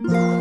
you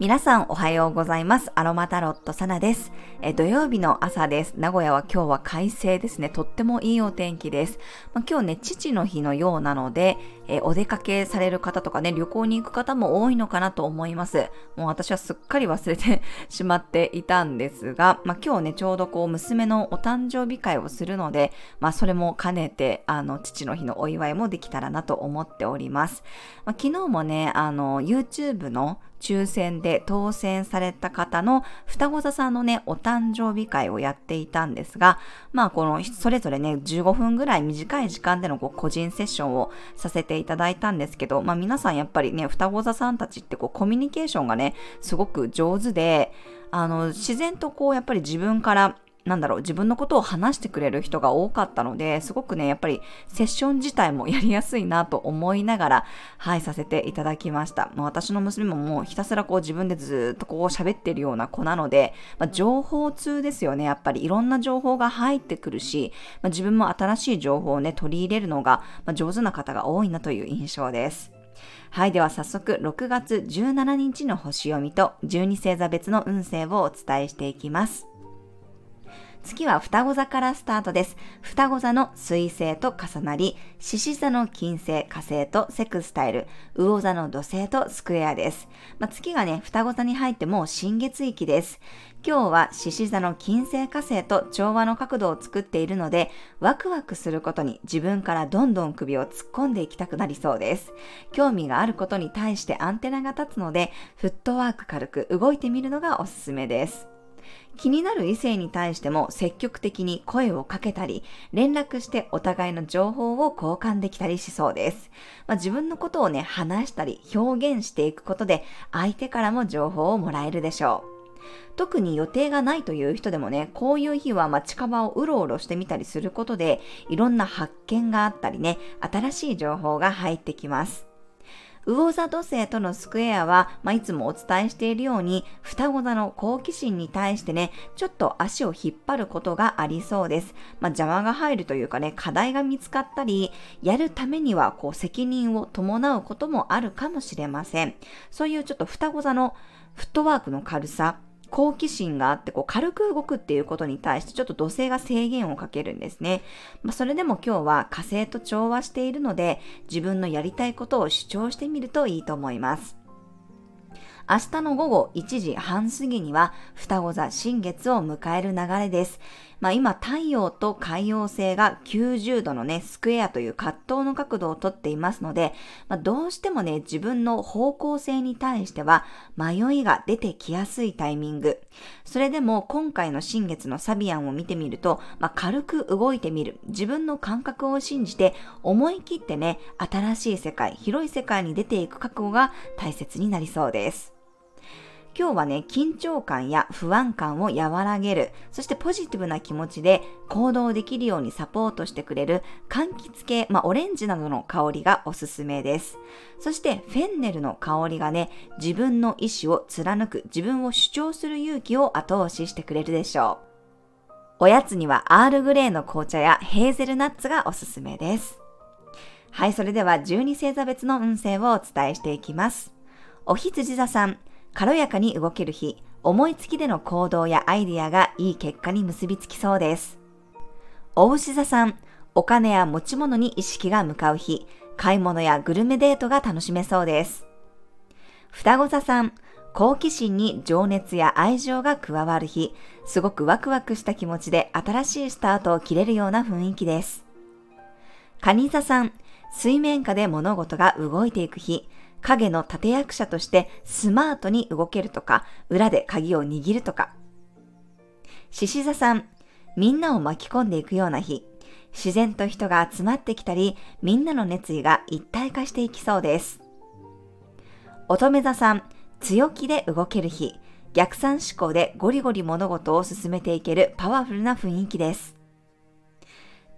皆さんおはようございます。アロマタロットサナです。え土曜日の朝です。名古屋は今日は快晴ですね。とってもいいお天気です。まあ、今日ね、父の日のようなので、えお出かけされる方とかね、旅行に行く方も多いのかなと思います。もう私はすっかり忘れて しまっていたんですが、まあ、今日ね、ちょうどこう娘のお誕生日会をするので、まあそれも兼ねて、あの、父の日のお祝いもできたらなと思っております。まあ、昨日もね、あの、YouTube の抽選で当選された方の双子座さんのね、お誕生日会をやっていたんですが、まあこのそれぞれね、15分ぐらい短い時間でのこう個人セッションをさせていただいたんですけど、まあ皆さんやっぱりね、双子座さんたちってこうコミュニケーションがね、すごく上手で、あの、自然とこうやっぱり自分からなんだろう、自分のことを話してくれる人が多かったので、すごくね、やっぱりセッション自体もやりやすいなと思いながら、はい、させていただきました。私の娘ももうひたすらこう自分でずっとこう喋ってるような子なので、まあ、情報通ですよね。やっぱりいろんな情報が入ってくるし、まあ、自分も新しい情報をね、取り入れるのが、まあ、上手な方が多いなという印象です。はい。では早速、6月17日の星読みと12星座別の運勢をお伝えしていきます。月は双子座からスタートです。双子座の水星と重なり、獅子座の金星、火星とセクスタイル、魚座の土星とスクエアです。まあ、月がね、双子座に入っても新月域です。今日は獅子座の金星火星と調和の角度を作っているので、ワクワクすることに自分からどんどん首を突っ込んでいきたくなりそうです。興味があることに対してアンテナが立つので、フットワーク軽く動いてみるのがおすすめです。気になる異性に対しても積極的に声をかけたり、連絡してお互いの情報を交換できたりしそうです。まあ、自分のことをね、話したり表現していくことで、相手からも情報をもらえるでしょう。特に予定がないという人でもね、こういう日は街角をうろうろしてみたりすることで、いろんな発見があったりね、新しい情報が入ってきます。魚座土星とのスクエアは、まあ、いつもお伝えしているように、双子座の好奇心に対してね、ちょっと足を引っ張ることがありそうです。まあ、邪魔が入るというかね、課題が見つかったり、やるためにはこう責任を伴うこともあるかもしれません。そういうちょっと双子座のフットワークの軽さ、好奇心があってこう軽く動くっていうことに対してちょっと土星が制限をかけるんですね。まあ、それでも今日は火星と調和しているので自分のやりたいことを主張してみるといいと思います。明日の午後1時半過ぎには双子座新月を迎える流れです。まあ今太陽と海洋星が90度のね、スクエアという葛藤の角度をとっていますので、まあ、どうしてもね、自分の方向性に対しては迷いが出てきやすいタイミング。それでも今回の新月のサビアンを見てみると、まあ、軽く動いてみる。自分の感覚を信じて思い切ってね、新しい世界、広い世界に出ていく覚悟が大切になりそうです。今日はね、緊張感や不安感を和らげる、そしてポジティブな気持ちで行動できるようにサポートしてくれる柑橘系、まあ、オレンジなどの香りがおすすめです。そしてフェンネルの香りがね、自分の意志を貫く、自分を主張する勇気を後押ししてくれるでしょう。おやつにはアールグレーの紅茶やヘーゼルナッツがおすすめです。はい、それでは12星座別の運勢をお伝えしていきます。お羊座さん、軽やかに動ける日、思いつきでの行動やアイディアがいい結果に結びつきそうです。お牛座さん、お金や持ち物に意識が向かう日、買い物やグルメデートが楽しめそうです。双子座さん、好奇心に情熱や愛情が加わる日、すごくワクワクした気持ちで新しいスタートを切れるような雰囲気です。蟹座さん、水面下で物事が動いていく日、影の立役者としてスマートに動けるとか、裏で鍵を握るとか。獅子座さん、みんなを巻き込んでいくような日、自然と人が集まってきたり、みんなの熱意が一体化していきそうです。乙女座さん、強気で動ける日、逆算思考でゴリゴリ物事を進めていけるパワフルな雰囲気です。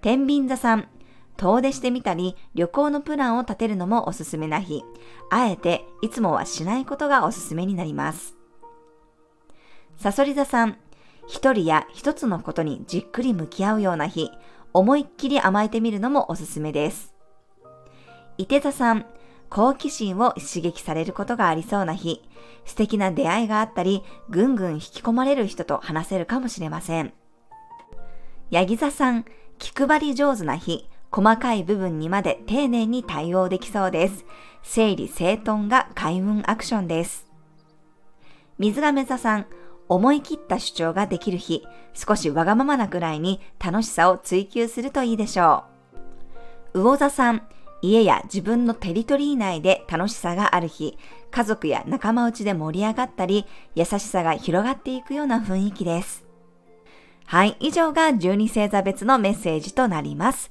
天秤座さん、遠出してみたり、旅行のプランを立てるのもおすすめな日。あえて、いつもはしないことがおすすめになります。サソリ座さん、一人や一つのことにじっくり向き合うような日、思いっきり甘えてみるのもおすすめです。伊手座さん、好奇心を刺激されることがありそうな日、素敵な出会いがあったり、ぐんぐん引き込まれる人と話せるかもしれません。ヤギ座さん、気配り上手な日、細かい部分にまで丁寧に対応できそうです。整理整頓が開運アクションです。水亀座さん、思い切った主張ができる日、少しわがままなくらいに楽しさを追求するといいでしょう。魚座さん、家や自分のテリトリー内で楽しさがある日、家族や仲間内で盛り上がったり、優しさが広がっていくような雰囲気です。はい、以上が12星座別のメッセージとなります。